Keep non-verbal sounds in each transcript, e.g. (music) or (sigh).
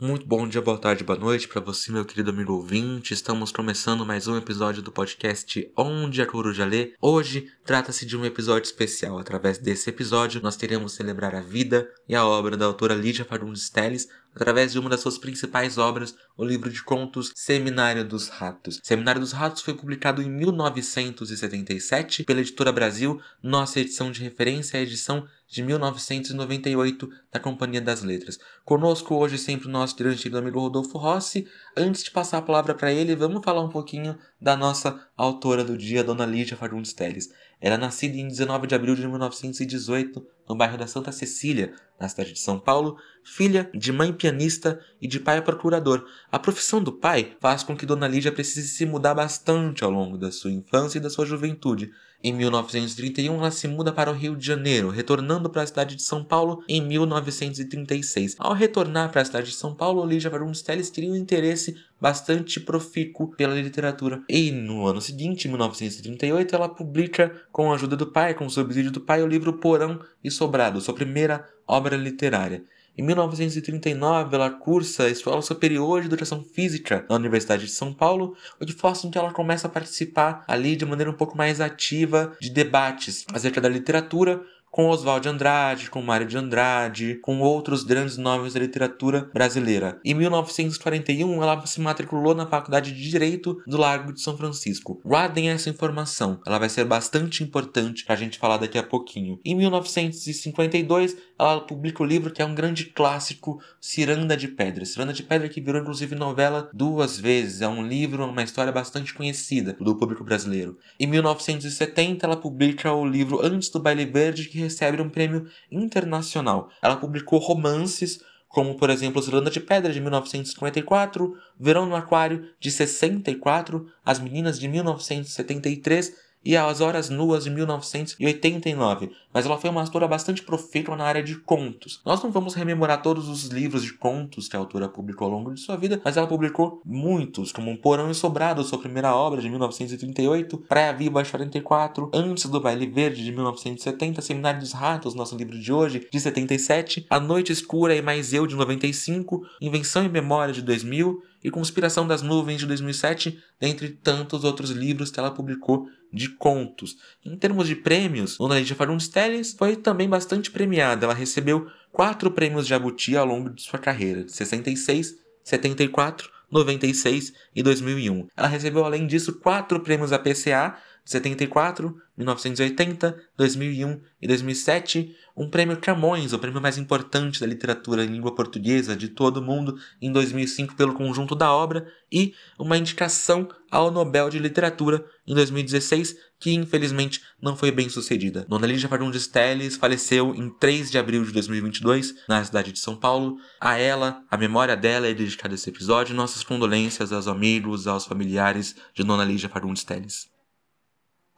Muito bom dia, boa tarde, boa noite para você, meu querido amigo ouvinte. Estamos começando mais um episódio do podcast Onde a Coruja Lê. Hoje trata-se de um episódio especial. Através desse episódio, nós teremos celebrar a vida e a obra da autora Lídia Fagundes Telles através de uma das suas principais obras, o livro de contos Seminário dos Ratos. Seminário dos Ratos foi publicado em 1977 pela Editora Brasil. Nossa edição de referência é a edição de 1998 da Companhia das Letras. Conosco hoje sempre o nosso grande amigo Rodolfo Rossi. Antes de passar a palavra para ele, vamos falar um pouquinho da nossa autora do dia, Dona Lídia Fagundes Teles. Ela é nascida em 19 de abril de 1918 no bairro da Santa Cecília, na cidade de São Paulo, filha de mãe pianista e de pai procurador. A profissão do pai faz com que Dona Lídia precise se mudar bastante ao longo da sua infância e da sua juventude. Em 1931, ela se muda para o Rio de Janeiro, retornando para a cidade de São Paulo em 1936. Ao retornar para a cidade de São Paulo, Lígia Varundes Teles teria um interesse bastante profícuo pela literatura. E no ano seguinte, 1938, ela publica, com a ajuda do pai, com o subsídio do pai, o livro Porão e Sobrado, sua primeira obra literária. Em 1939, ela cursa a Escola Superior de Educação Física na Universidade de São Paulo, o que faz com que ela comece a participar ali de maneira um pouco mais ativa de debates acerca da literatura, com Oswald de Andrade, com Mário de Andrade, com outros grandes nomes da literatura brasileira. Em 1941, ela se matriculou na Faculdade de Direito do Largo de São Francisco. Guardem essa informação, ela vai ser bastante importante para a gente falar daqui a pouquinho. Em 1952, ela publica o livro que é um grande clássico, Ciranda de Pedra. Ciranda de Pedra que virou inclusive novela duas vezes. É um livro, uma história bastante conhecida do público brasileiro. Em 1970, ela publica o livro Antes do Baile Verde, que recebe um prêmio internacional. Ela publicou romances como por exemplo Zelanda de Pedra de 1954, Verão no Aquário de 64, As Meninas de 1973 e As Horas Nuas de 1989, mas ela foi uma autora bastante profícua na área de contos. Nós não vamos rememorar todos os livros de contos que a autora publicou ao longo de sua vida, mas ela publicou muitos, como Porão e Sobrado, sua primeira obra de 1938, Praia Viva de 44, Antes do Baile Verde de 1970, Seminário dos Ratos, nosso livro de hoje, de 77, A Noite Escura e Mais Eu de 95, Invenção e Memória de 2000 e Conspiração das Nuvens de 2007, dentre tantos outros livros que ela publicou de contos. Em termos de prêmios, Dona Lídia Fagundes Telles foi também bastante premiada. Ela recebeu quatro prêmios Jabuti ao longo de sua carreira, de 66, 74, 96 e 2001. Ela recebeu, além disso, quatro prêmios APCA, 74, 1980, 2001 e 2007, um prêmio Camões, o prêmio mais importante da literatura em língua portuguesa de todo o mundo, em 2005 pelo conjunto da obra, e uma indicação ao Nobel de Literatura em 2016, que infelizmente não foi bem sucedida. Dona Lígia Fagundes Telles faleceu em 3 de abril de 2022, na cidade de São Paulo. A ela, a memória dela é dedicada a esse episódio, nossas condolências aos amigos, aos familiares de Dona Lígia Fagundes Telles.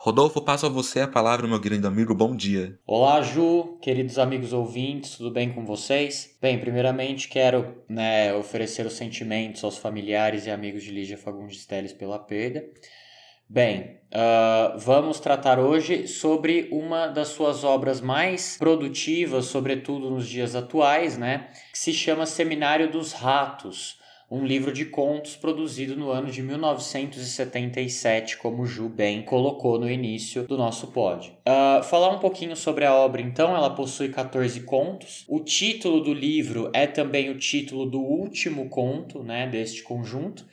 Rodolfo, passo a você a palavra, meu querido amigo. Bom dia. Olá, Ju, queridos amigos ouvintes, tudo bem com vocês? Bem, primeiramente quero né, oferecer os sentimentos aos familiares e amigos de Lígia Fagundes Teles pela perda. Bem, uh, vamos tratar hoje sobre uma das suas obras mais produtivas, sobretudo nos dias atuais, né? Que se chama Seminário dos Ratos um livro de contos produzido no ano de 1977, como Ju bem colocou no início do nosso pod. Uh, falar um pouquinho sobre a obra, então, ela possui 14 contos. O título do livro é também o título do último conto né, deste conjunto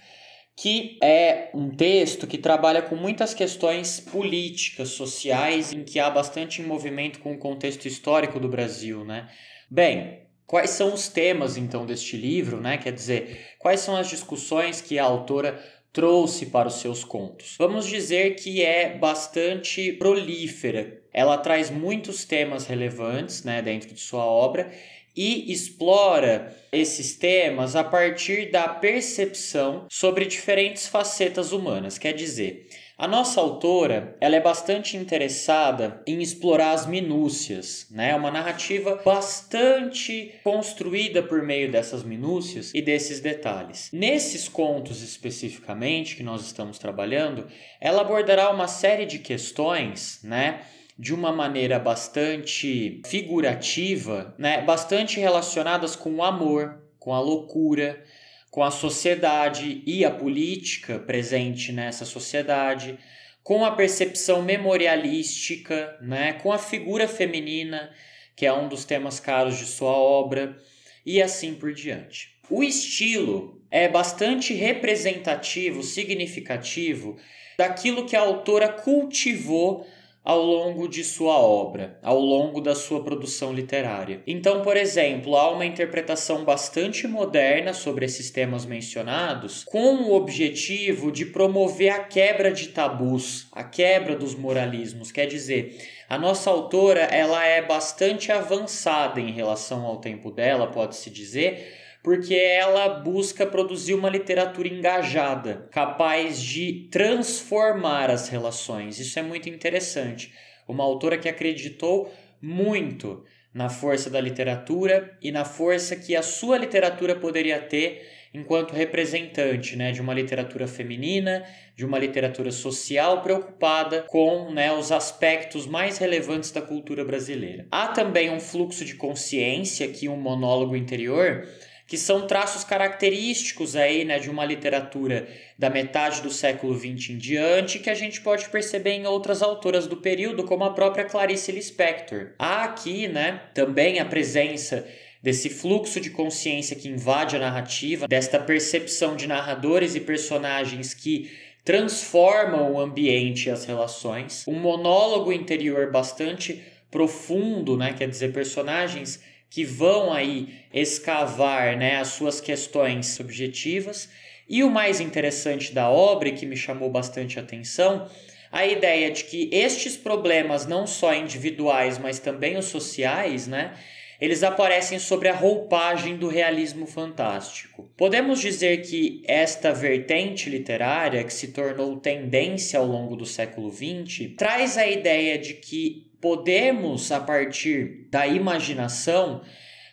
que é um texto que trabalha com muitas questões políticas, sociais, em que há bastante envolvimento com o contexto histórico do Brasil, né? Bem, Quais são os temas então deste livro, né? Quer dizer, quais são as discussões que a autora trouxe para os seus contos? Vamos dizer que é bastante prolífera. Ela traz muitos temas relevantes, né, dentro de sua obra e explora esses temas a partir da percepção sobre diferentes facetas humanas. Quer dizer, a nossa autora, ela é bastante interessada em explorar as minúcias, né? É uma narrativa bastante construída por meio dessas minúcias e desses detalhes. Nesses contos especificamente que nós estamos trabalhando, ela abordará uma série de questões, né? de uma maneira bastante figurativa, né, bastante relacionadas com o amor, com a loucura, com a sociedade e a política presente nessa sociedade, com a percepção memorialística, né, com a figura feminina, que é um dos temas caros de sua obra, e assim por diante. O estilo é bastante representativo, significativo daquilo que a autora cultivou ao longo de sua obra, ao longo da sua produção literária. Então, por exemplo, há uma interpretação bastante moderna sobre esses temas mencionados, com o objetivo de promover a quebra de tabus, a quebra dos moralismos, quer dizer, a nossa autora, ela é bastante avançada em relação ao tempo dela, pode-se dizer, porque ela busca produzir uma literatura engajada, capaz de transformar as relações. Isso é muito interessante. Uma autora que acreditou muito na força da literatura e na força que a sua literatura poderia ter enquanto representante né, de uma literatura feminina, de uma literatura social preocupada com né, os aspectos mais relevantes da cultura brasileira. Há também um fluxo de consciência, aqui um monólogo interior, que são traços característicos aí, né, de uma literatura da metade do século XX em diante, que a gente pode perceber em outras autoras do período, como a própria Clarice Lispector. Há aqui, né, também a presença desse fluxo de consciência que invade a narrativa, desta percepção de narradores e personagens que transformam o ambiente e as relações, um monólogo interior bastante profundo, né, quer dizer, personagens que vão aí escavar né, as suas questões subjetivas. E o mais interessante da obra, que me chamou bastante atenção, a ideia de que estes problemas, não só individuais, mas também os sociais, né, eles aparecem sobre a roupagem do realismo fantástico. Podemos dizer que esta vertente literária, que se tornou tendência ao longo do século XX, traz a ideia de que podemos, a partir da imaginação,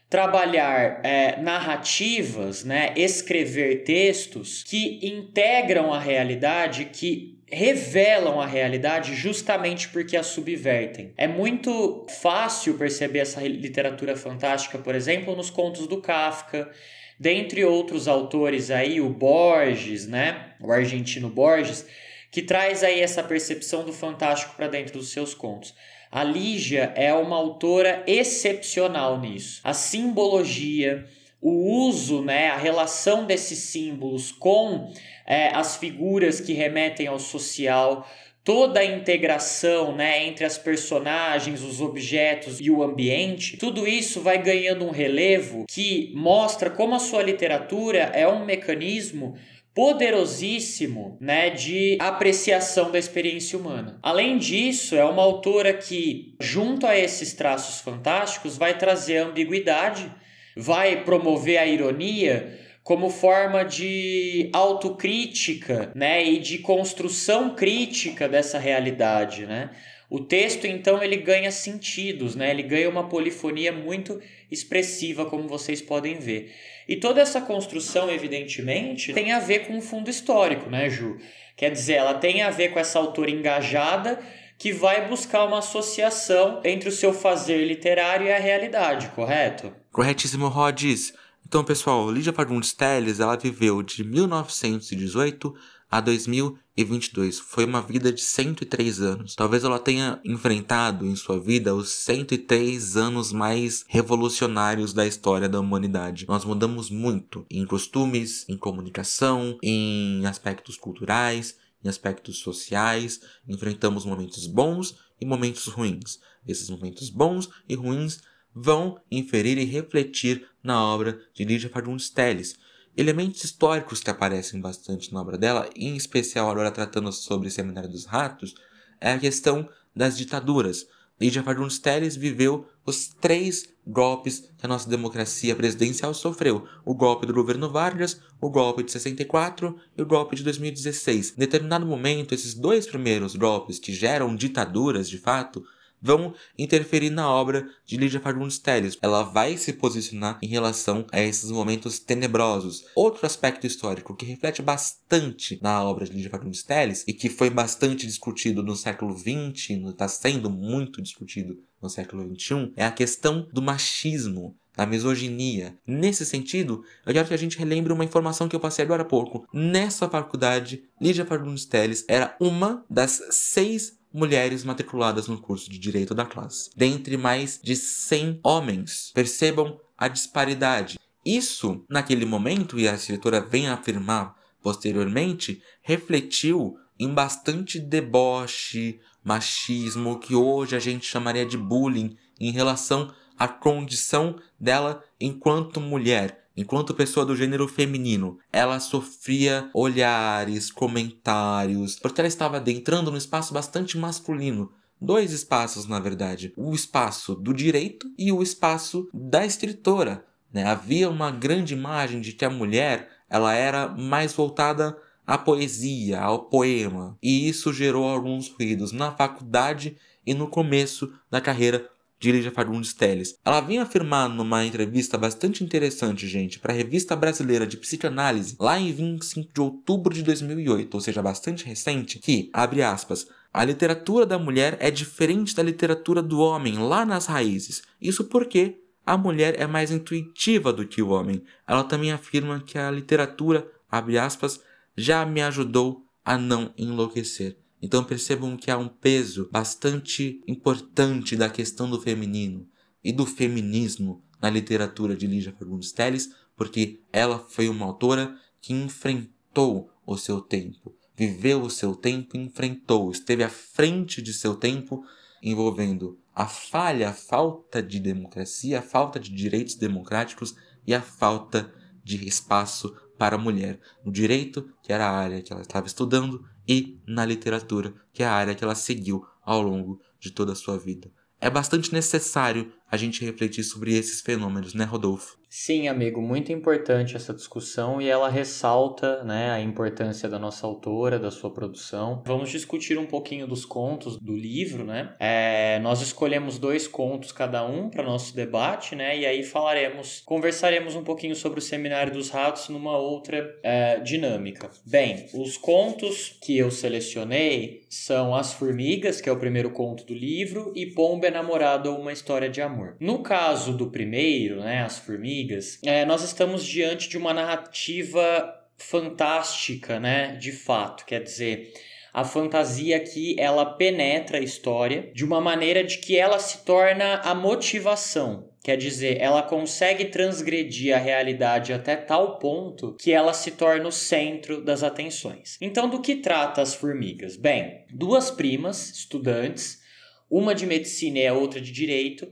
trabalhar é, narrativas, né, escrever textos que integram a realidade, que revelam a realidade justamente porque a subvertem. É muito fácil perceber essa literatura fantástica, por exemplo, nos contos do Kafka, dentre outros autores aí, o Borges, né, o argentino Borges, que traz aí essa percepção do fantástico para dentro dos seus contos. A Lígia é uma autora excepcional nisso. A simbologia, o uso, né, a relação desses símbolos com é, as figuras que remetem ao social, toda a integração né, entre as personagens, os objetos e o ambiente, tudo isso vai ganhando um relevo que mostra como a sua literatura é um mecanismo poderosíssimo, né, de apreciação da experiência humana. Além disso, é uma autora que, junto a esses traços fantásticos, vai trazer a ambiguidade, vai promover a ironia como forma de autocrítica, né, e de construção crítica dessa realidade, né? O texto então ele ganha sentidos, né? Ele ganha uma polifonia muito expressiva, como vocês podem ver. E toda essa construção, evidentemente, tem a ver com o fundo histórico, né, Ju? Quer dizer, ela tem a ver com essa autora engajada que vai buscar uma associação entre o seu fazer literário e a realidade, correto? Corretíssimo, Rodis. Então, pessoal, Lídia Fagundes Telles, ela viveu de 1918 a 2022. Foi uma vida de 103 anos. Talvez ela tenha enfrentado em sua vida os 103 anos mais revolucionários da história da humanidade. Nós mudamos muito em costumes, em comunicação, em aspectos culturais, em aspectos sociais. Enfrentamos momentos bons e momentos ruins. Esses momentos bons e ruins vão inferir e refletir na obra de Lídia Fagundes Telles Elementos históricos que aparecem bastante na obra dela, em especial agora tratando sobre o Seminário dos Ratos, é a questão das ditaduras. Lídia Fagundes Telles viveu os três golpes que a nossa democracia presidencial sofreu: o golpe do governo Vargas, o golpe de 64 e o golpe de 2016. Em determinado momento, esses dois primeiros golpes, que geram ditaduras de fato, vão interferir na obra de Lídia Fagundes Telles. Ela vai se posicionar em relação a esses momentos tenebrosos. Outro aspecto histórico que reflete bastante na obra de Lídia Fagundes Telles e que foi bastante discutido no século XX, está sendo muito discutido no século XXI, é a questão do machismo da misoginia. Nesse sentido, eu quero que a gente relembre uma informação que eu passei agora há pouco. Nessa faculdade, Lídia Fagundes Teles era uma das seis mulheres matriculadas no curso de Direito da classe, dentre mais de 100 homens. Percebam a disparidade. Isso, naquele momento, e a escritora vem afirmar posteriormente, refletiu em bastante deboche, machismo, que hoje a gente chamaria de bullying em relação à condição dela enquanto mulher, enquanto pessoa do gênero feminino. Ela sofria olhares, comentários, porque ela estava adentrando num espaço bastante masculino. Dois espaços, na verdade: o espaço do direito e o espaço da escritora. Né? Havia uma grande imagem de que a mulher ela era mais voltada à poesia, ao poema, e isso gerou alguns ruídos na faculdade e no começo da carreira de Lígia Fagundes Telles. Ela vinha afirmar numa entrevista bastante interessante, gente, para a Revista Brasileira de Psicanálise, lá em 25 de outubro de 2008, ou seja, bastante recente, que, abre aspas, a literatura da mulher é diferente da literatura do homem lá nas raízes. Isso porque a mulher é mais intuitiva do que o homem. Ela também afirma que a literatura, abre aspas, já me ajudou a não enlouquecer. Então percebam que há um peso bastante importante da questão do feminino e do feminismo na literatura de Lígia Fagundes Telles, porque ela foi uma autora que enfrentou o seu tempo, viveu o seu tempo, enfrentou, esteve à frente de seu tempo, envolvendo a falha, a falta de democracia, a falta de direitos democráticos e a falta de espaço para a mulher. No direito, que era a área que ela estava estudando, e na literatura, que é a área que ela seguiu ao longo de toda a sua vida. É bastante necessário a gente refletir sobre esses fenômenos, né, Rodolfo? Sim, amigo, muito importante essa discussão e ela ressalta né, a importância da nossa autora, da sua produção. Vamos discutir um pouquinho dos contos do livro, né? É, nós escolhemos dois contos cada um para nosso debate, né? E aí falaremos, conversaremos um pouquinho sobre o Seminário dos Ratos numa outra é, dinâmica. Bem, os contos que eu selecionei são As Formigas, que é o primeiro conto do livro, e Pomba é Namorado ou Uma História de Amor amor. No caso do primeiro, né, As Formigas, é, nós estamos diante de uma narrativa fantástica, né, de fato, quer dizer, a fantasia aqui ela penetra a história de uma maneira de que ela se torna a motivação. Quer dizer, ela consegue transgredir a realidade até tal ponto que ela se torna o centro das atenções. Então, do que trata as formigas? Bem, duas primas, estudantes, uma de medicina e a outra de direito,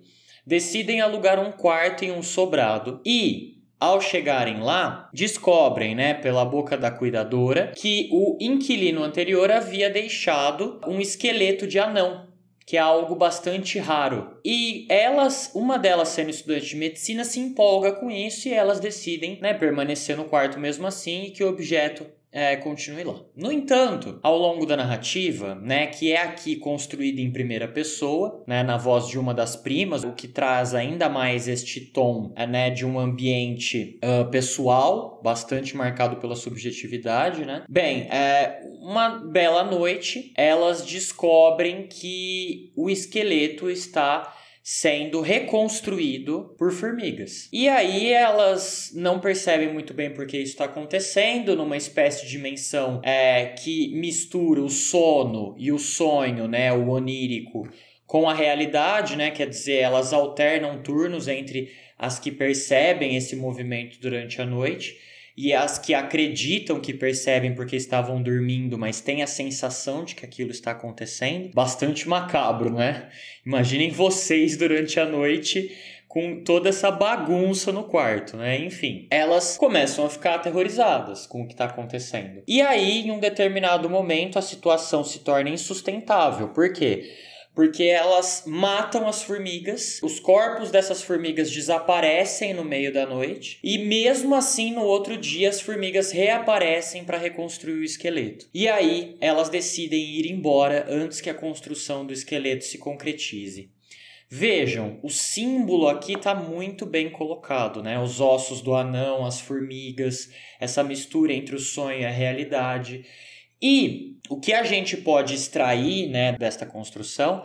decidem alugar um quarto em um sobrado e ao chegarem lá, descobrem, né, pela boca da cuidadora, que o inquilino anterior havia deixado um esqueleto de anão, que é algo bastante raro. E elas, uma delas sendo estudante de medicina, se empolga com isso e elas decidem, né, permanecer no quarto mesmo assim e que o objeto é, continue lá. No entanto, ao longo da narrativa, né, que é aqui construída em primeira pessoa, né, na voz de uma das primas, o que traz ainda mais este tom é, né, de um ambiente uh, pessoal, bastante marcado pela subjetividade, né? Bem, é, uma bela noite, elas descobrem que o esqueleto está sendo reconstruído por formigas. E aí elas não percebem muito bem porque isso está acontecendo numa espécie de dimensão é, que mistura o sono e o sonho, né, o onírico, com a realidade, né? Quer dizer, elas alternam turnos entre as que percebem esse movimento durante a noite e as que acreditam que percebem porque estavam dormindo, mas têm a sensação de que aquilo está acontecendo. Bastante macabro, né? Imaginem vocês durante a noite com toda essa bagunça no quarto, né? Enfim, elas começam a ficar aterrorizadas com o que está acontecendo. E aí, em um determinado momento, a situação se torna insustentável. Por quê? Porque elas matam as formigas, os corpos dessas formigas desaparecem no meio da noite, e mesmo assim no outro dia as formigas reaparecem para reconstruir o esqueleto. E aí elas decidem ir embora antes que a construção do esqueleto se concretize. Vejam, o símbolo aqui está muito bem colocado, né? Os ossos do anão, as formigas, essa mistura entre o sonho e a realidade. E o que a gente pode extrair né, desta construção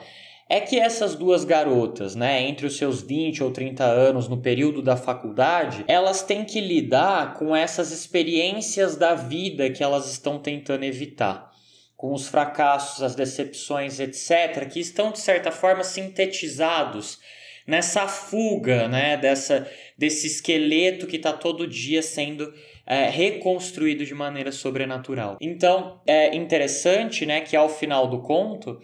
é que essas duas garotas, né, entre os seus 20 ou 30 anos no período da faculdade, elas têm que lidar com essas experiências da vida que elas estão tentando evitar. Com os fracassos, as decepções, etc., que estão de certa forma sintetizados nessa fuga, né, dessa, desse esqueleto que está todo dia sendo é, reconstruído de maneira sobrenatural. Então é interessante, né, que ao final do conto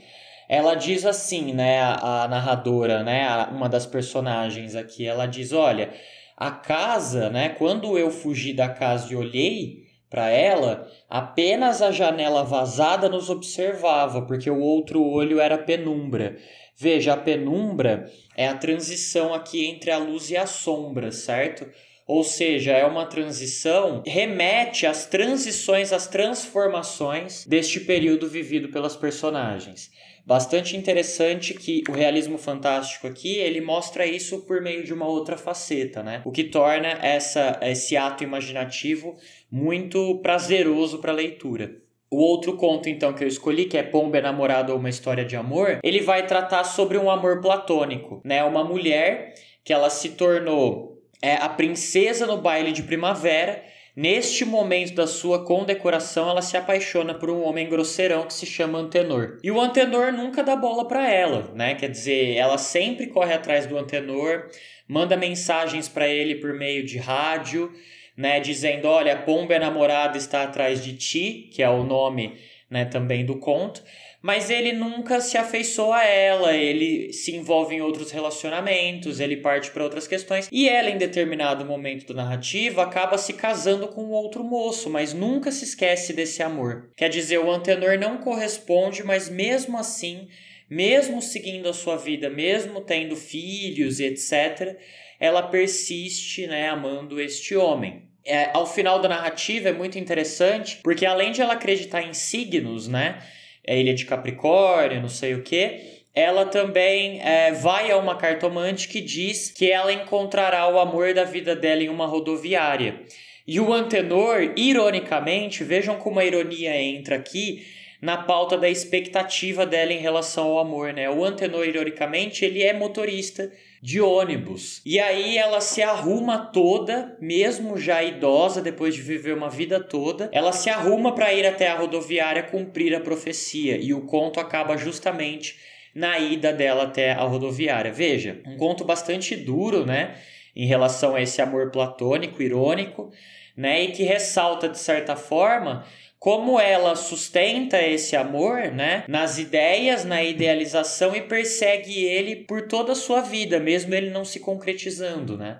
ela diz assim, né, a, a narradora, né, a, uma das personagens aqui, ela diz, olha, a casa, né, quando eu fugi da casa e olhei para ela, apenas a janela vazada nos observava, porque o outro olho era penumbra. Veja, a penumbra é a transição aqui entre a luz e a sombra, certo? Ou seja, é uma transição, remete às transições, às transformações deste período vivido pelas personagens bastante interessante que o realismo fantástico aqui ele mostra isso por meio de uma outra faceta, né? O que torna essa, esse ato imaginativo muito prazeroso para a leitura. O outro conto, então, que eu escolhi, que é Pomba Namorado ou Uma História de Amor, ele vai tratar sobre um amor platônico, né? Uma mulher que ela se tornou é, a princesa no baile de primavera Neste momento da sua condecoração, ela se apaixona por um homem grosseirão que se chama Antenor. E o Antenor nunca dá bola para ela, né? Quer dizer, ela sempre corre atrás do Antenor, manda mensagens para ele por meio de rádio, né, dizendo: "Olha, a pomba namorada está atrás de ti", que é o nome, né, também do conto mas ele nunca se afeiçoou a ela, ele se envolve em outros relacionamentos, ele parte para outras questões, e ela, em determinado momento da narrativa, acaba se casando com outro moço, mas nunca se esquece desse amor. Quer dizer, o Antenor não corresponde, mas mesmo assim, mesmo seguindo a sua vida, mesmo tendo filhos e etc., ela persiste, né, amando este homem. É, ao final da narrativa é muito interessante, porque além de ela acreditar em signos, né, é Ilha de Capricórnio, não sei o que. Ela também é, vai a uma cartomante que diz que ela encontrará o amor da vida dela em uma rodoviária. E o Antenor, ironicamente, vejam como a ironia entra aqui na pauta da expectativa dela em relação ao amor, né? O Antenor, ironicamente, ele é motorista de ônibus. E aí ela se arruma toda, mesmo já idosa, depois de viver uma vida toda, ela se arruma para ir até a rodoviária cumprir a profecia. E o conto acaba justamente na ida dela até a rodoviária. Veja, um conto bastante duro, né? Em relação a esse amor platônico, irônico, né? E que ressalta, de certa forma, como ela sustenta esse amor, né, nas ideias, na idealização e persegue ele por toda a sua vida, mesmo ele não se concretizando, né?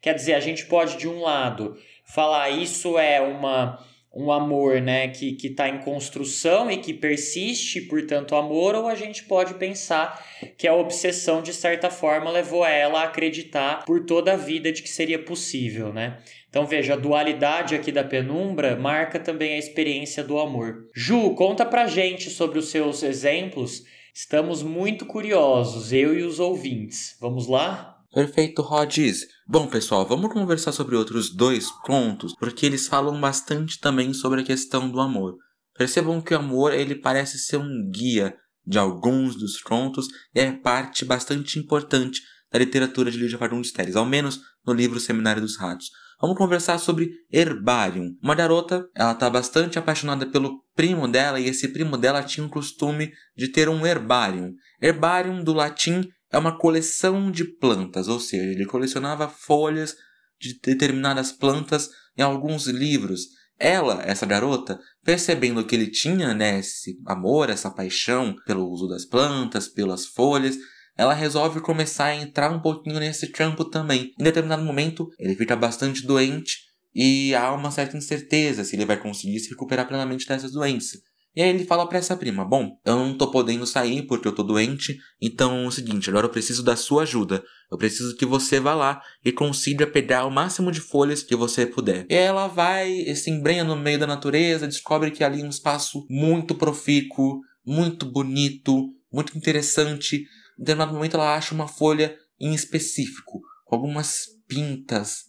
Quer dizer, a gente pode de um lado falar isso é uma um amor, né, que que está em construção e que persiste, portanto, amor, ou a gente pode pensar que a obsessão de certa forma levou ela a acreditar por toda a vida de que seria possível, né? Então veja, a dualidade aqui da penumbra marca também a experiência do amor. Ju, conta pra gente sobre os seus exemplos. Estamos muito curiosos, eu e os ouvintes. Vamos lá? Perfeito, Rodis. Bom, pessoal, vamos conversar sobre outros dois contos, porque eles falam bastante também sobre a questão do amor. Percebam que o amor ele parece ser um guia de alguns dos contos e é parte bastante importante da literatura de Lídia Fagundes Telles, ao menos no livro Seminário dos Ratos. Vamos conversar sobre Herbarium. Uma garota, ela está bastante apaixonada pelo primo dela e esse primo dela tinha o costume de ter um herbarium. Herbarium do latim é uma coleção de plantas, ou seja, ele colecionava folhas de determinadas plantas em alguns livros. Ela, essa garota, percebendo que ele tinha né, esse amor, essa paixão pelo uso das plantas, pelas folhas, ela resolve começar a entrar um pouquinho nesse campo também. Em determinado momento, ele fica bastante doente e há uma certa incerteza se ele vai conseguir se recuperar plenamente dessa doença. E aí ele fala para essa prima: Bom, eu não tô podendo sair porque eu tô doente, então é o seguinte, agora eu preciso da sua ajuda. Eu preciso que você vá lá e consiga pegar o máximo de folhas que você puder. E ela vai, se embrenha no meio da natureza, descobre que ali é um espaço muito profícuo, muito bonito, muito interessante em determinado momento ela acha uma folha em específico, com algumas pintas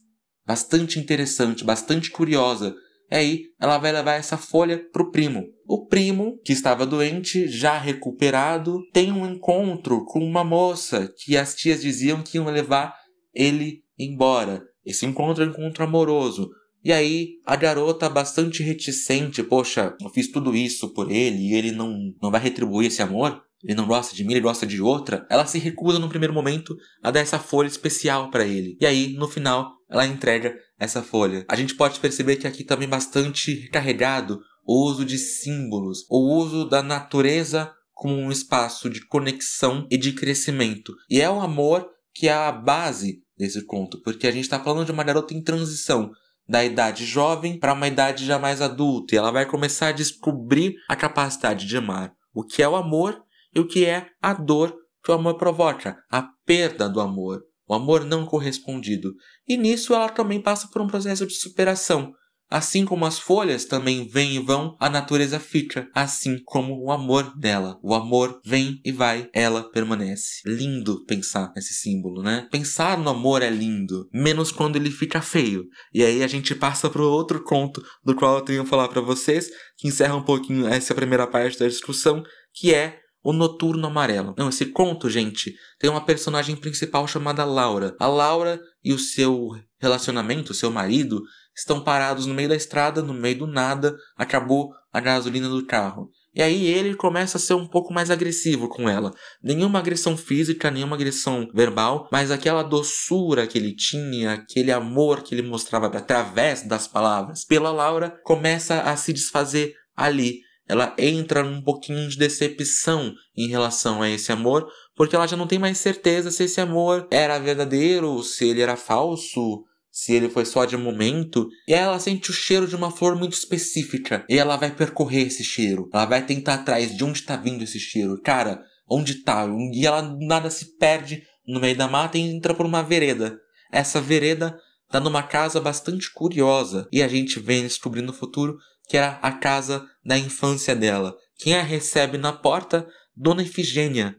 bastante interessante, bastante curiosa. E aí ela vai levar essa folha pro primo. O primo, que estava doente, já recuperado, tem um encontro com uma moça que as tias diziam que iam levar ele embora. Esse encontro é um encontro amoroso. E aí a garota bastante reticente, poxa, eu fiz tudo isso por ele e ele não, não vai retribuir esse amor? Ele não gosta de mim, ele gosta de outra. Ela se recusa no primeiro momento a dar essa folha especial para ele. E aí, no final, ela entrega essa folha. A gente pode perceber que aqui também bastante carregado o uso de símbolos, o uso da natureza como um espaço de conexão e de crescimento. E é o amor que é a base desse conto, porque a gente está falando de uma garota em transição da idade jovem para uma idade já mais adulta, e ela vai começar a descobrir a capacidade de amar, o que é o amor e o que é a dor que o amor provoca, a perda do amor, o amor não correspondido. E nisso ela também passa por um processo de superação. Assim como as folhas também vêm e vão, a natureza fica, assim como o amor dela. O amor vem e vai, ela permanece. Lindo pensar nesse símbolo, né? Pensar no amor é lindo, menos quando ele fica feio. E aí a gente passa para outro conto do qual eu tenho que falar para vocês, que encerra um pouquinho essa primeira parte da discussão, que é o Noturno Amarelo. Não, esse conto, gente, tem uma personagem principal chamada Laura. A Laura e o seu relacionamento, seu marido, estão parados no meio da estrada, no meio do nada, acabou a gasolina do carro. E aí ele começa a ser um pouco mais agressivo com ela. Nenhuma agressão física, nenhuma agressão verbal, mas aquela doçura que ele tinha, aquele amor que ele mostrava através das palavras pela Laura, começa a se desfazer ali ela entra num pouquinho de decepção em relação a esse amor, porque ela já não tem mais certeza se esse amor era verdadeiro, se ele era falso, se ele foi só de momento. E ela sente o cheiro de uma flor muito específica, e ela vai percorrer esse cheiro. Ela vai tentar atrás de onde está vindo esse cheiro. Cara, onde tá? E ela nada se perde no meio da mata e entra por uma vereda. Essa vereda tá numa casa bastante curiosa, e a gente vem descobrindo no futuro que era a casa da infância dela. Quem a recebe na porta? Dona Efigênia,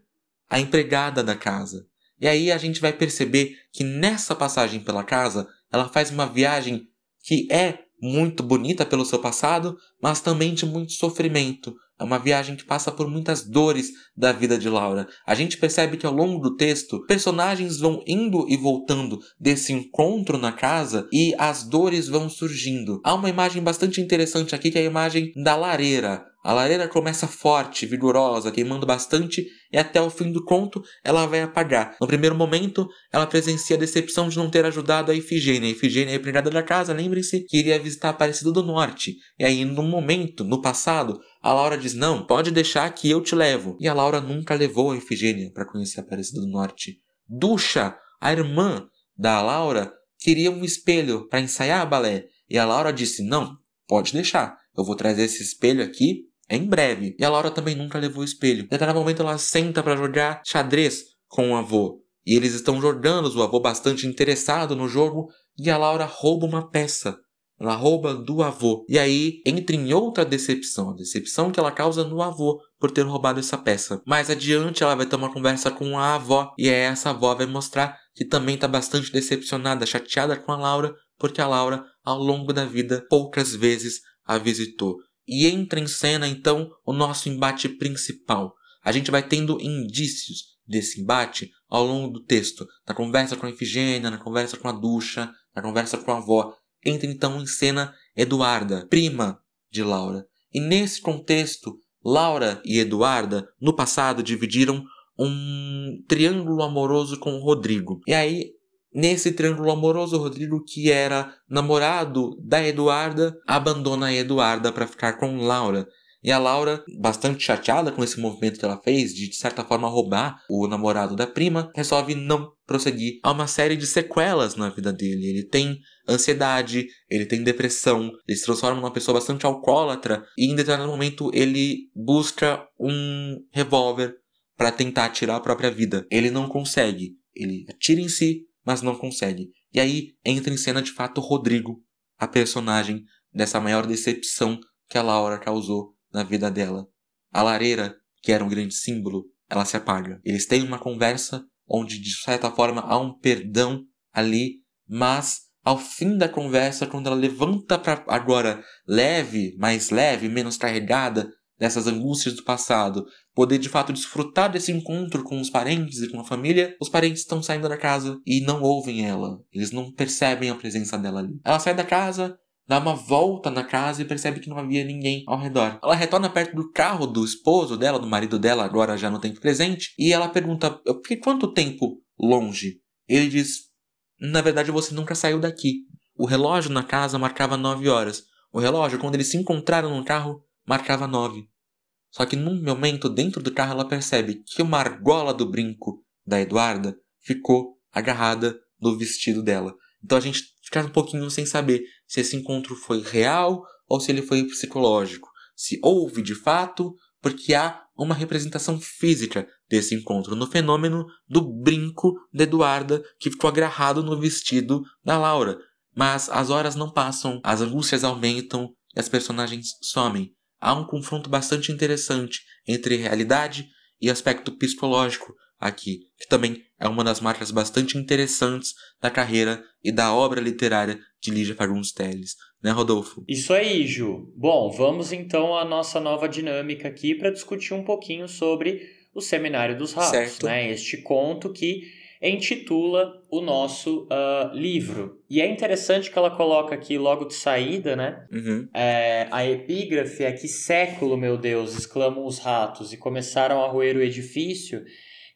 a empregada da casa. E aí a gente vai perceber que nessa passagem pela casa, ela faz uma viagem que é muito bonita pelo seu passado, mas também de muito sofrimento. É uma viagem que passa por muitas dores da vida de Laura. A gente percebe que ao longo do texto, personagens vão indo e voltando desse encontro na casa e as dores vão surgindo. Há uma imagem bastante interessante aqui que é a imagem da lareira. A lareira começa forte, vigorosa, queimando bastante e até o fim do conto ela vai apagar. No primeiro momento, ela presencia a decepção de não ter ajudado a Ifigênia. A Ifigênia é empregada da casa, lembre-se que iria visitar a Aparecida do Norte. E aí, no momento, no passado, a Laura diz: Não, pode deixar que eu te levo. E a Laura nunca levou a Ifigênia para conhecer a Aparecida do Norte. Ducha, a irmã da Laura, queria um espelho para ensaiar a balé. E a Laura disse: Não, pode deixar. Eu vou trazer esse espelho aqui em breve. E a Laura também nunca levou o espelho. Determinado momento ela senta para jogar xadrez com o avô. E eles estão jogando, o avô bastante interessado no jogo, e a Laura rouba uma peça. Ela rouba do avô. E aí entra em outra decepção. A decepção que ela causa no avô por ter roubado essa peça. Mais adiante ela vai ter uma conversa com a avó. E aí essa avó vai mostrar que também está bastante decepcionada, chateada com a Laura, porque a Laura, ao longo da vida, poucas vezes a visitou. E entra em cena então o nosso embate principal. A gente vai tendo indícios desse embate ao longo do texto, na conversa com a Efigênia, na conversa com a Ducha, na conversa com a avó. Entra então em cena Eduarda, prima de Laura. E nesse contexto, Laura e Eduarda, no passado, dividiram um triângulo amoroso com o Rodrigo. E aí Nesse triângulo amoroso, Rodrigo, que era namorado da Eduarda, abandona a Eduarda para ficar com Laura. E a Laura, bastante chateada com esse movimento que ela fez, de de certa forma roubar o namorado da prima, resolve não prosseguir. Há uma série de sequelas na vida dele. Ele tem ansiedade, ele tem depressão, ele se transforma numa pessoa bastante alcoólatra e em determinado momento ele busca um revólver para tentar tirar a própria vida. Ele não consegue. Ele atira em si, mas não consegue. E aí entra em cena de fato Rodrigo, a personagem dessa maior decepção que a Laura causou na vida dela. A lareira, que era um grande símbolo, ela se apaga. Eles têm uma conversa onde de certa forma há um perdão ali, mas ao fim da conversa, quando ela levanta para agora leve, mais leve, menos carregada dessas angústias do passado, poder de fato desfrutar desse encontro com os parentes e com a família, os parentes estão saindo da casa e não ouvem ela. Eles não percebem a presença dela ali. Ela sai da casa, dá uma volta na casa e percebe que não havia ninguém ao redor. Ela retorna perto do carro do esposo dela, do marido dela, agora já no tempo presente, e ela pergunta: quanto tempo longe? Ele diz: Na verdade, você nunca saiu daqui. O relógio na casa marcava nove horas. O relógio, quando eles se encontraram no carro, marcava nove. Só que num momento dentro do carro ela percebe que uma argola do brinco da Eduarda ficou agarrada no vestido dela. Então a gente fica um pouquinho sem saber se esse encontro foi real ou se ele foi psicológico. Se houve de fato, porque há uma representação física desse encontro no fenômeno do brinco de Eduarda que ficou agarrado no vestido da Laura. Mas as horas não passam, as angústias aumentam e as personagens somem. Há um confronto bastante interessante entre realidade e aspecto psicológico aqui, que também é uma das marcas bastante interessantes da carreira e da obra literária de Lígia Fagundes Telles, né, Rodolfo? Isso aí, Ju. Bom, vamos então à nossa nova dinâmica aqui para discutir um pouquinho sobre o Seminário dos Ratos, certo. né? Este conto que intitula o nosso uh, livro. E é interessante que ela coloca aqui logo de saída, né? Uhum. É, a epígrafe é que século, meu Deus, exclamam os ratos e começaram a roer o edifício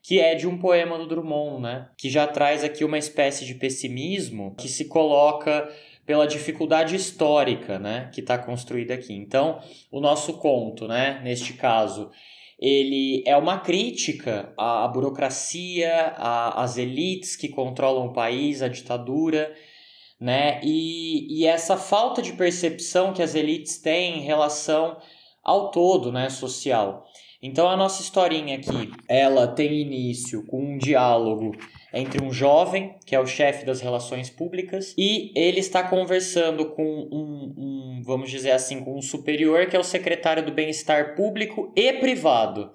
que é de um poema do Drummond, né? Que já traz aqui uma espécie de pessimismo que se coloca pela dificuldade histórica, né, que está construída aqui. Então, o nosso conto, né, neste caso, ele é uma crítica à, burocracia, às elites que controlam o país, à ditadura, né, e, e essa falta de percepção que as elites têm em relação ao todo, né, social. Então a nossa historinha aqui, ela tem início com um diálogo entre um jovem, que é o chefe das relações públicas, e ele está conversando com um, um, vamos dizer assim, com um superior, que é o secretário do bem-estar público e privado.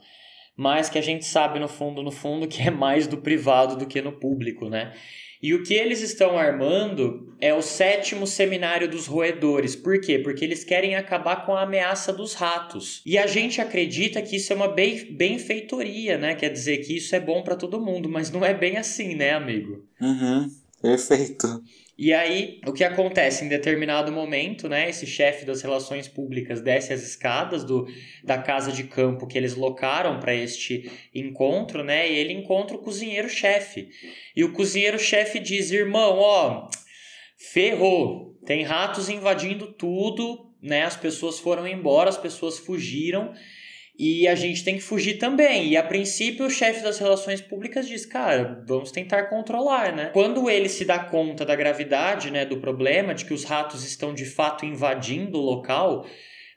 Mas que a gente sabe no fundo, no fundo, que é mais do privado do que no público, né? E o que eles estão armando é o sétimo seminário dos roedores. Por quê? Porque eles querem acabar com a ameaça dos ratos. E a gente acredita que isso é uma benfeitoria, né? Quer dizer que isso é bom para todo mundo, mas não é bem assim, né, amigo? Uhum, perfeito. E aí, o que acontece em determinado momento, né? Esse chefe das relações públicas desce as escadas do, da casa de campo que eles locaram para este encontro, né? E ele encontra o cozinheiro-chefe. E o cozinheiro-chefe diz: irmão, ó, ferrou, tem ratos invadindo tudo, né? As pessoas foram embora, as pessoas fugiram e a gente tem que fugir também. E a princípio o chefe das relações públicas diz: "Cara, vamos tentar controlar, né?". Quando ele se dá conta da gravidade, né, do problema de que os ratos estão de fato invadindo o local,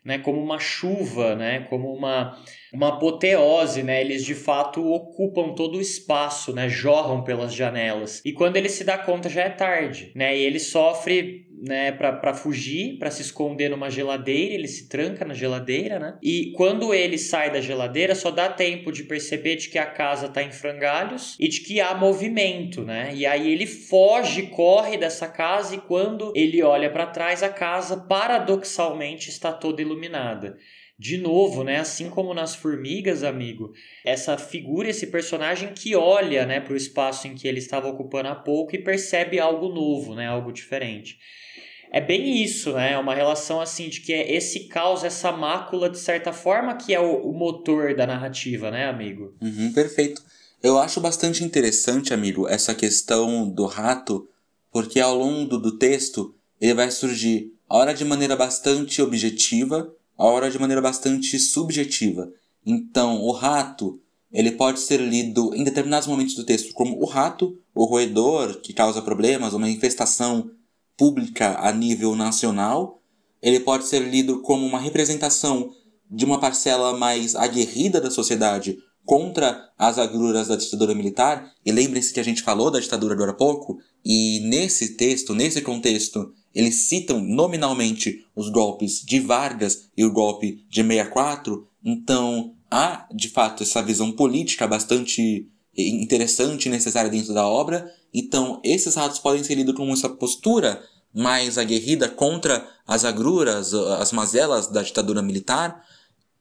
né, como uma chuva, né, como uma, uma apoteose, né, eles de fato ocupam todo o espaço, né, jorram pelas janelas. E quando ele se dá conta já é tarde, né, e ele sofre né, para fugir, para se esconder numa geladeira, ele se tranca na geladeira, né? E quando ele sai da geladeira, só dá tempo de perceber de que a casa está em frangalhos e de que há movimento, né? E aí ele foge, corre dessa casa e quando ele olha para trás, a casa paradoxalmente está toda iluminada. De novo, né, assim como nas formigas, amigo, essa figura, esse personagem que olha, né, para o espaço em que ele estava ocupando há pouco e percebe algo novo, né, algo diferente é bem isso, né? É uma relação assim de que é esse caos, essa mácula, de certa forma, que é o, o motor da narrativa, né, amigo? Uhum, perfeito. Eu acho bastante interessante, amigo, essa questão do rato, porque ao longo do texto ele vai surgir a hora de maneira bastante objetiva, a hora de maneira bastante subjetiva. Então, o rato, ele pode ser lido em determinados momentos do texto como o rato, o roedor que causa problemas, uma infestação pública a nível nacional, ele pode ser lido como uma representação de uma parcela mais aguerrida da sociedade contra as agruras da ditadura militar. E lembrem-se que a gente falou da ditadura agora há pouco, e nesse texto, nesse contexto, eles citam nominalmente os golpes de Vargas e o golpe de 64. Então, há de fato essa visão política bastante interessante e necessária dentro da obra, Então, esses ratos podem ser lidos com essa postura mais aguerrida contra as agruras, as mazelas da ditadura militar,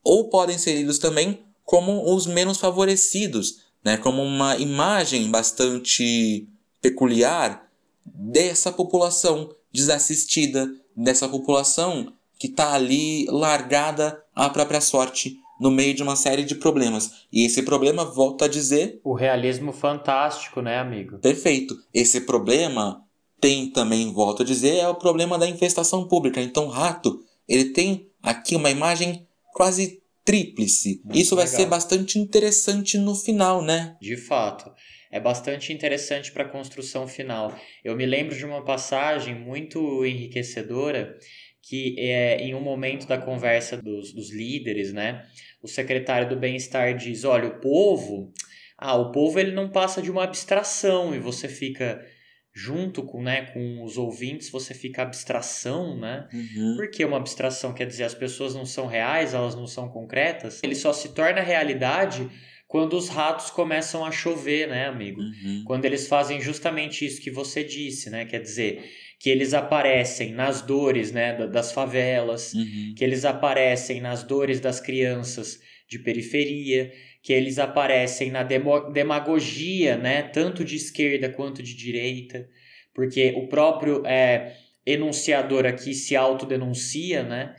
ou podem ser lidos também como os menos favorecidos, né? como uma imagem bastante peculiar dessa população desassistida, dessa população que está ali largada à própria sorte no meio de uma série de problemas. E esse problema, volto a dizer. O realismo fantástico, né, amigo? Perfeito. Esse problema tem também, volto a dizer, é o problema da infestação pública. Então, o rato, ele tem aqui uma imagem quase tríplice. Muito Isso vai legal. ser bastante interessante no final, né? De fato. É bastante interessante para a construção final. Eu me lembro de uma passagem muito enriquecedora que é em um momento da conversa dos, dos líderes, né? o secretário do bem-estar diz: olha, o povo, ah, o povo ele não passa de uma abstração e você fica junto com, né, com os ouvintes, você fica abstração, né? Uhum. Por que uma abstração? Quer dizer, as pessoas não são reais, elas não são concretas. Ele só se torna realidade quando os ratos começam a chover, né, amigo? Uhum. Quando eles fazem justamente isso que você disse, né? Quer dizer, que eles aparecem nas dores né, das favelas, uhum. que eles aparecem nas dores das crianças de periferia, que eles aparecem na demagogia, né, tanto de esquerda quanto de direita, porque o próprio é, enunciador aqui se autodenuncia, né?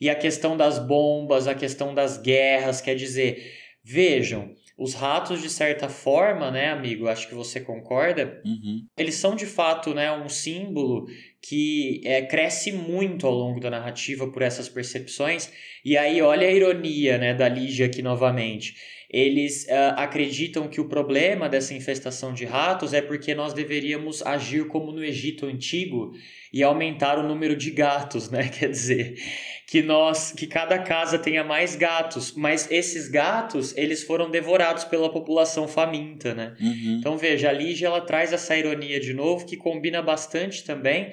E a questão das bombas, a questão das guerras, quer dizer, vejam, os ratos, de certa forma, né, amigo, acho que você concorda, uhum. eles são de fato né, um símbolo que é, cresce muito ao longo da narrativa por essas percepções. E aí, olha a ironia né, da Lígia aqui novamente. Eles uh, acreditam que o problema dessa infestação de ratos é porque nós deveríamos agir como no Egito Antigo e aumentar o número de gatos, (laughs) né? Quer dizer, que nós que cada casa tenha mais gatos, mas esses gatos eles foram devorados pela população faminta, né? Uhum. Então veja, a Lígia ela traz essa ironia de novo que combina bastante também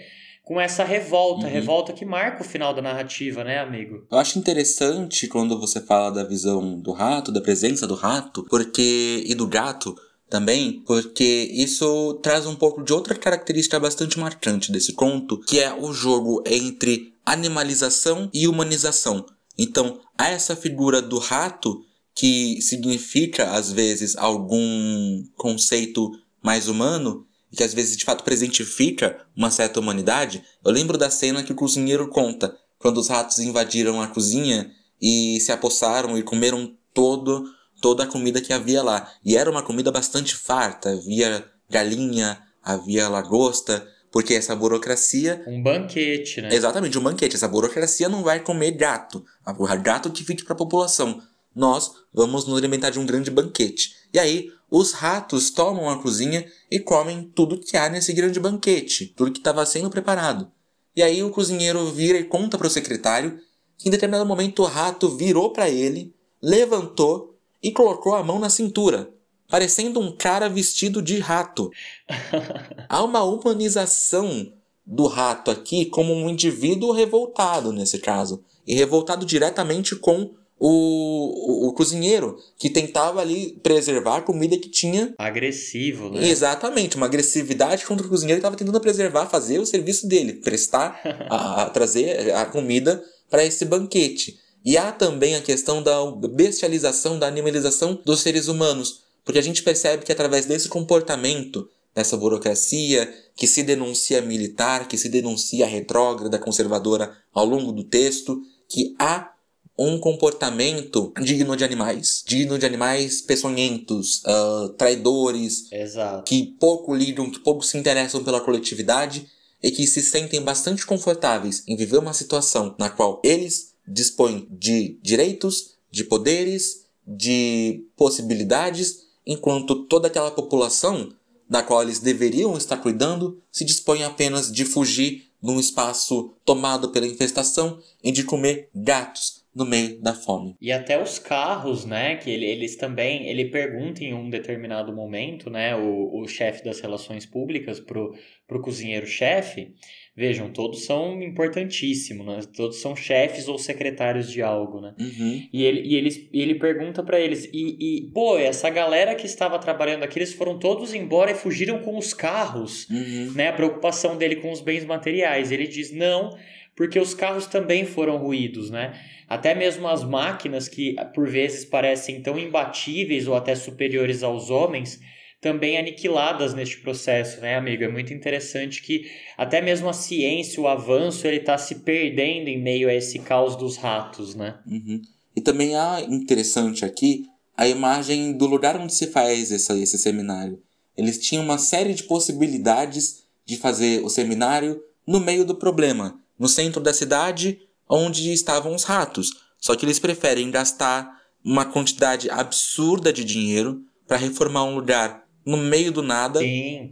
com essa revolta, uhum. revolta que marca o final da narrativa, né, amigo? Eu acho interessante quando você fala da visão do rato, da presença do rato, porque e do gato, também, porque isso traz um pouco de outra característica bastante marcante desse conto, que é o jogo entre animalização e humanização. Então, há essa figura do rato que significa às vezes algum conceito mais humano e que às vezes de fato presentifica uma certa humanidade. Eu lembro da cena que o cozinheiro conta quando os ratos invadiram a cozinha e se apossaram e comeram todo toda a comida que havia lá. E era uma comida bastante farta, havia galinha, havia lagosta, porque essa burocracia. Um banquete, né? Exatamente, um banquete. Essa burocracia não vai comer gato. A gato que fique para a população. Nós vamos nos alimentar de um grande banquete. E aí, os ratos tomam a cozinha e comem tudo que há nesse grande banquete, tudo que estava sendo preparado. E aí, o cozinheiro vira e conta para o secretário que em determinado momento o rato virou para ele, levantou e colocou a mão na cintura, parecendo um cara vestido de rato. (laughs) Há uma humanização do rato aqui como um indivíduo revoltado nesse caso, e revoltado diretamente com o, o, o, cozinheiro que tentava ali preservar a comida que tinha. Agressivo, né? Exatamente, uma agressividade contra o cozinheiro que estava tentando preservar, fazer o serviço dele, prestar, (laughs) a, a trazer a comida para esse banquete. E há também a questão da bestialização, da animalização dos seres humanos, porque a gente percebe que através desse comportamento, dessa burocracia que se denuncia militar, que se denuncia retrógrada, conservadora ao longo do texto, que há um comportamento digno de animais, digno de animais peçonhentos, uh, traidores, Exato. que pouco lidam, que pouco se interessam pela coletividade e que se sentem bastante confortáveis em viver uma situação na qual eles dispõe de direitos, de poderes, de possibilidades, enquanto toda aquela população da qual eles deveriam estar cuidando se dispõe apenas de fugir num espaço tomado pela infestação e de comer gatos no meio da fome. E até os carros, né, que eles também, ele pergunta em um determinado momento, né, o, o chefe das relações públicas pro, pro cozinheiro-chefe, Vejam, todos são importantíssimos, né? Todos são chefes ou secretários de algo, né? Uhum. E ele, e ele, ele pergunta para eles, e, e, pô, essa galera que estava trabalhando aqui, eles foram todos embora e fugiram com os carros, Uhum. né? A preocupação dele com os bens materiais. Ele diz, não, porque os carros também foram ruídos, né? Até mesmo as máquinas que por vezes parecem tão imbatíveis ou até superiores aos homens, também aniquiladas neste processo, né, amigo? É muito interessante que até mesmo a ciência, o avanço, ele está se perdendo em meio a esse caos dos ratos, né? Uhum. E também há interessante aqui a imagem do lugar onde se faz essa, esse seminário. Eles tinham uma série de possibilidades de fazer o seminário no meio do problema, no centro da cidade, onde estavam os ratos. Só que eles preferem gastar uma quantidade absurda de dinheiro para reformar um lugar no meio do nada,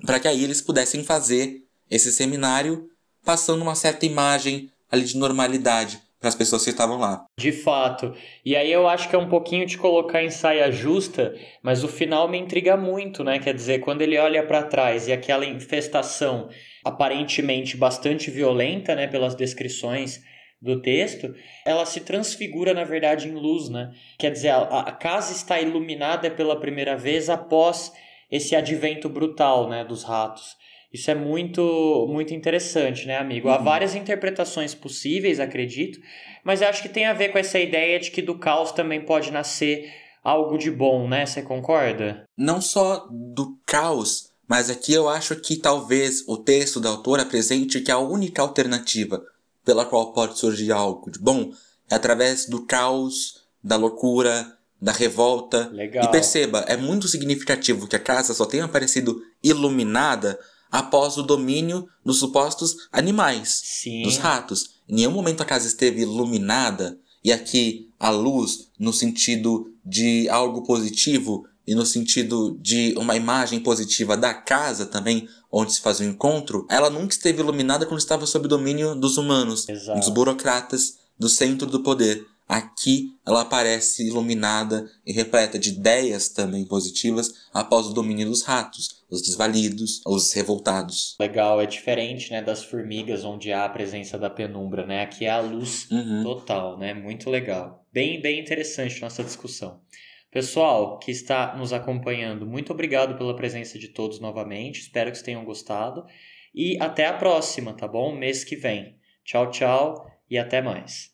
para que aí eles pudessem fazer esse seminário, passando uma certa imagem ali de normalidade para as pessoas que estavam lá. De fato. E aí eu acho que é um pouquinho de colocar em saia justa, mas o final me intriga muito, né? Quer dizer, quando ele olha para trás e aquela infestação aparentemente bastante violenta, né, pelas descrições do texto, ela se transfigura na verdade em luz, né? Quer dizer, a, a casa está iluminada pela primeira vez após esse advento brutal, né, dos ratos. Isso é muito muito interessante, né, amigo? Há Uhum. várias interpretações possíveis, acredito, mas acho que tem a ver com essa ideia de que do caos também pode nascer algo de bom, né? Você concorda? não só do caos, mas aqui eu acho que talvez o texto da autora apresente que a única alternativa pela qual pode surgir algo de bom é através do caos, da loucura, da revolta. Legal. E perceba, é muito significativo que a casa só tenha aparecido iluminada após o domínio dos supostos animais Sim. dos ratos. Em nenhum momento a casa esteve iluminada, e aqui a luz no sentido de algo positivo e no sentido de uma imagem positiva da casa também, onde se faz o encontro, ela nunca esteve iluminada quando estava sob domínio dos humanos, Exato. dos burocratas, do centro do poder. Aqui ela aparece iluminada e repleta de ideias também positivas após o domínio dos ratos, os desvalidos, os revoltados. Legal, é diferente, né, das formigas onde há a presença da penumbra, né? Aqui é a luz Uhum. total, né? Muito legal. Bem, bem interessante nossa discussão. Pessoal que está nos acompanhando, muito obrigado pela presença de todos novamente. Espero que vocês tenham gostado. E até a próxima, tá bom? Mês que vem. Tchau, tchau e até mais.